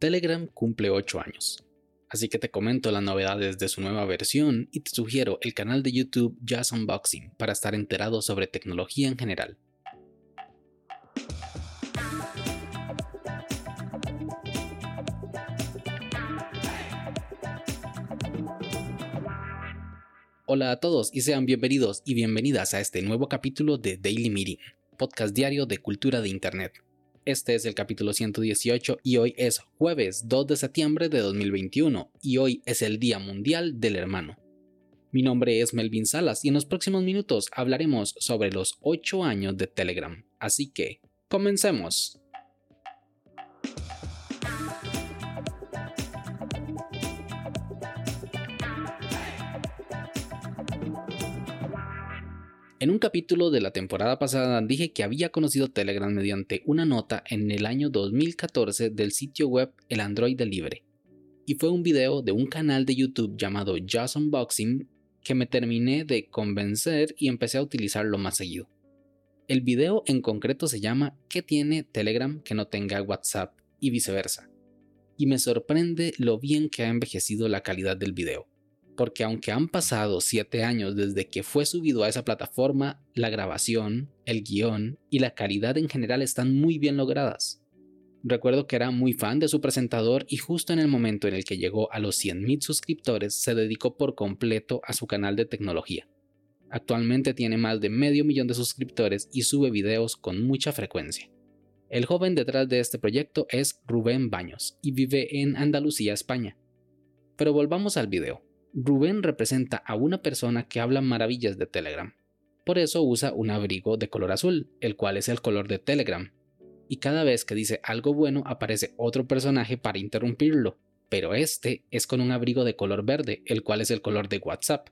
Telegram cumple 8 años. Así que te comento las novedades de su nueva versión y te sugiero el canal de YouTube Jazz Unboxing para estar enterado sobre tecnología en general. Hola a todos y sean bienvenidos y bienvenidas a este nuevo capítulo de Daily Meeting, podcast diario de cultura de Internet. Este es el capítulo 118 y hoy es jueves 2 de septiembre de 2021 y hoy es el Día Mundial del Hermano. Mi nombre es Melvin Salas y en los próximos minutos hablaremos sobre los 8 años de Telegram. Así que, comencemos. En un capítulo de la temporada pasada dije que había conocido Telegram mediante una nota en el año 2014 del sitio web El Android Libre. Y fue un video de un canal de YouTube llamado Just Unboxing que me terminé de convencer y empecé a utilizarlo más seguido. El video en concreto se llama ¿Qué tiene Telegram que no tenga WhatsApp? y viceversa. Y me sorprende lo bien que ha envejecido la calidad del video porque aunque han pasado 7 años desde que fue subido a esa plataforma, la grabación, el guion y la calidad en general están muy bien logradas. Recuerdo que era muy fan de su presentador y justo en el momento en el que llegó a los 100.000 suscriptores se dedicó por completo a su canal de tecnología. Actualmente tiene más de medio millón de suscriptores y sube videos con mucha frecuencia. El joven detrás de este proyecto es Rubén Baños y vive en Andalucía, España. Pero volvamos al video. Rubén representa a una persona que habla maravillas de Telegram. Por eso usa un abrigo de color azul, el cual es el color de Telegram. Y cada vez que dice algo bueno aparece otro personaje para interrumpirlo, pero este es con un abrigo de color verde, el cual es el color de WhatsApp.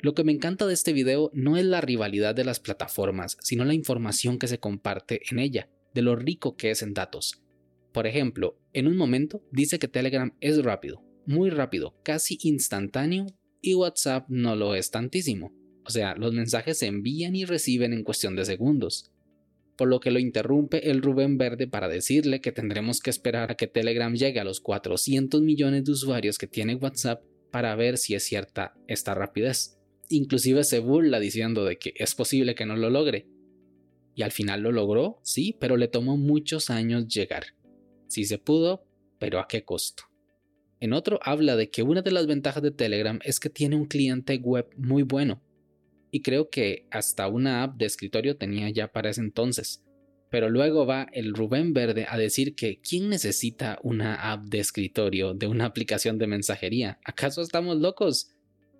Lo que me encanta de este video no es la rivalidad de las plataformas, sino la información que se comparte en ella, de lo rico que es en datos. Por ejemplo, en un momento dice que Telegram es rápido, muy rápido, casi instantáneo, y WhatsApp no lo es tantísimo. O sea, los mensajes se envían y reciben en cuestión de segundos. Por lo que lo interrumpe el Rubén Verde para decirle que tendremos que esperar a que Telegram llegue a los 400 millones de usuarios que tiene WhatsApp para ver si es cierta esta rapidez. Inclusive se burla diciendo de que es posible que no lo logre. Y al final lo logró, sí, pero le tomó muchos años llegar. Sí se pudo, pero ¿a qué costo? En otro habla de que una de las ventajas de Telegram es que tiene un cliente web muy bueno. Y creo que hasta una app de escritorio tenía ya para ese entonces. Pero luego va el Rubén Verde a decir que ¿quién necesita una app de escritorio de una aplicación de mensajería? ¿Acaso estamos locos?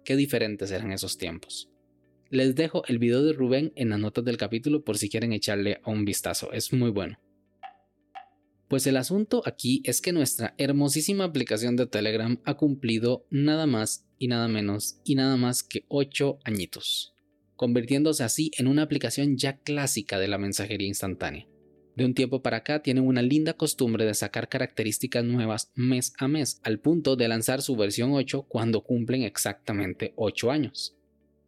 Qué diferentes eran esos tiempos. Les dejo el video de Rubén en las notas del capítulo por si quieren echarle un vistazo, es muy bueno. Pues el asunto aquí es que nuestra hermosísima aplicación de Telegram ha cumplido nada más y nada menos y nada más que 8 añitos, convirtiéndose así en una aplicación ya clásica de la mensajería instantánea. De un tiempo para acá tienen una linda costumbre de sacar características nuevas mes a mes, al punto de lanzar su versión 8 cuando cumplen exactamente 8 años.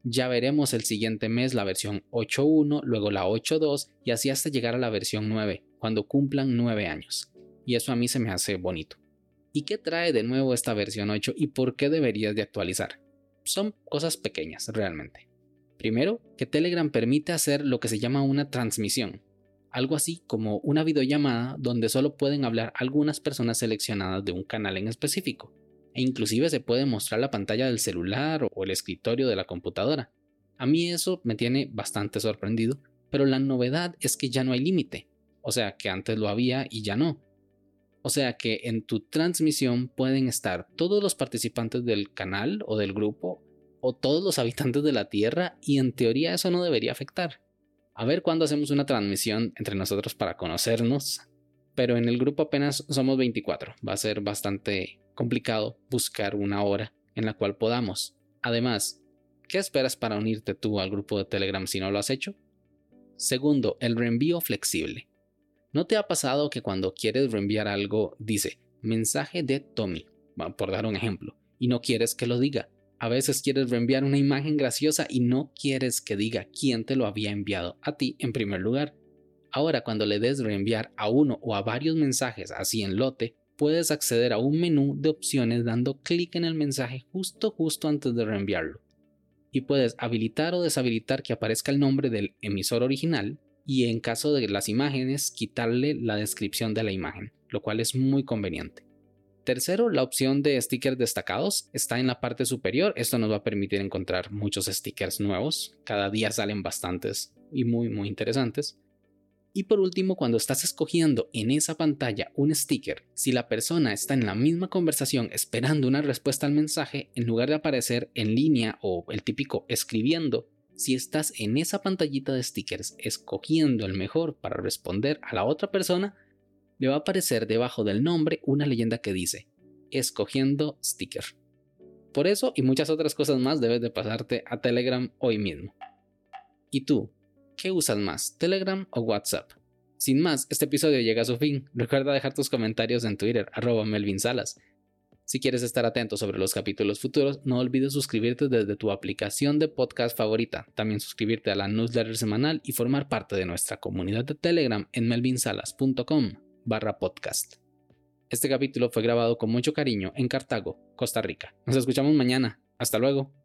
Ya veremos el siguiente mes la versión 8.1, luego la 8.2 y así hasta llegar a la versión 9, cuando cumplan 9 años. Y eso a mí se me hace bonito. ¿Y qué trae de nuevo esta versión 8 y por qué deberías de actualizar? Son cosas pequeñas realmente. Primero, que Telegram permite hacer lo que se llama una transmisión, algo así como una videollamada donde solo pueden hablar algunas personas seleccionadas de un canal en específico, e inclusive se puede mostrar la pantalla del celular o el escritorio de la computadora. A mí eso me tiene bastante sorprendido, pero la novedad es que ya no hay límite. O sea que antes lo había y ya no. O sea que en tu transmisión pueden estar todos los participantes del canal o del grupo o todos los habitantes de la Tierra y en teoría eso no debería afectar. A ver cuándo hacemos una transmisión entre nosotros para conocernos. Pero en el grupo apenas somos 24. Va a ser bastante complicado buscar una hora en la cual podamos. Además, ¿qué esperas para unirte tú al grupo de Telegram si no lo has hecho? Segundo, el reenvío flexible. ¿No te ha pasado que cuando quieres reenviar algo dice mensaje de Tommy, por dar un ejemplo, y no quieres que lo diga? A veces quieres reenviar una imagen graciosa y no quieres que diga quién te lo había enviado a ti en primer lugar. Ahora cuando le des reenviar a uno o a varios mensajes así en lote, puedes acceder a un menú de opciones dando clic en el mensaje justo justo antes de reenviarlo. Y puedes habilitar o deshabilitar que aparezca el nombre del emisor original y en caso de las imágenes quitarle la descripción de la imagen, lo cual es muy conveniente. Tercero, la opción de stickers destacados está en la parte superior. Esto nos va a permitir encontrar muchos stickers nuevos. Cada día salen bastantes y muy muy interesantes. Y por último, cuando estás escogiendo en esa pantalla un sticker, si la persona está en la misma conversación esperando una respuesta al mensaje, en lugar de aparecer en línea o el típico escribiendo, si estás en esa pantallita de stickers escogiendo el mejor para responder a la otra persona, le va a aparecer debajo del nombre una leyenda que dice, escogiendo sticker. Por eso y muchas otras cosas más debes de pasarte a Telegram hoy mismo. ¿Y tú? ¿Qué usas más, Telegram o WhatsApp? Sin más, este episodio llega a su fin. Recuerda dejar tus comentarios en Twitter, arroba Melvin Salas. Si quieres estar atento sobre los capítulos futuros, no olvides suscribirte desde tu aplicación de podcast favorita. También suscribirte a la newsletter semanal y formar parte de nuestra comunidad de Telegram en melvinsalas.com barra podcast. Este capítulo fue grabado con mucho cariño en Cartago, Costa Rica. Nos escuchamos mañana. Hasta luego.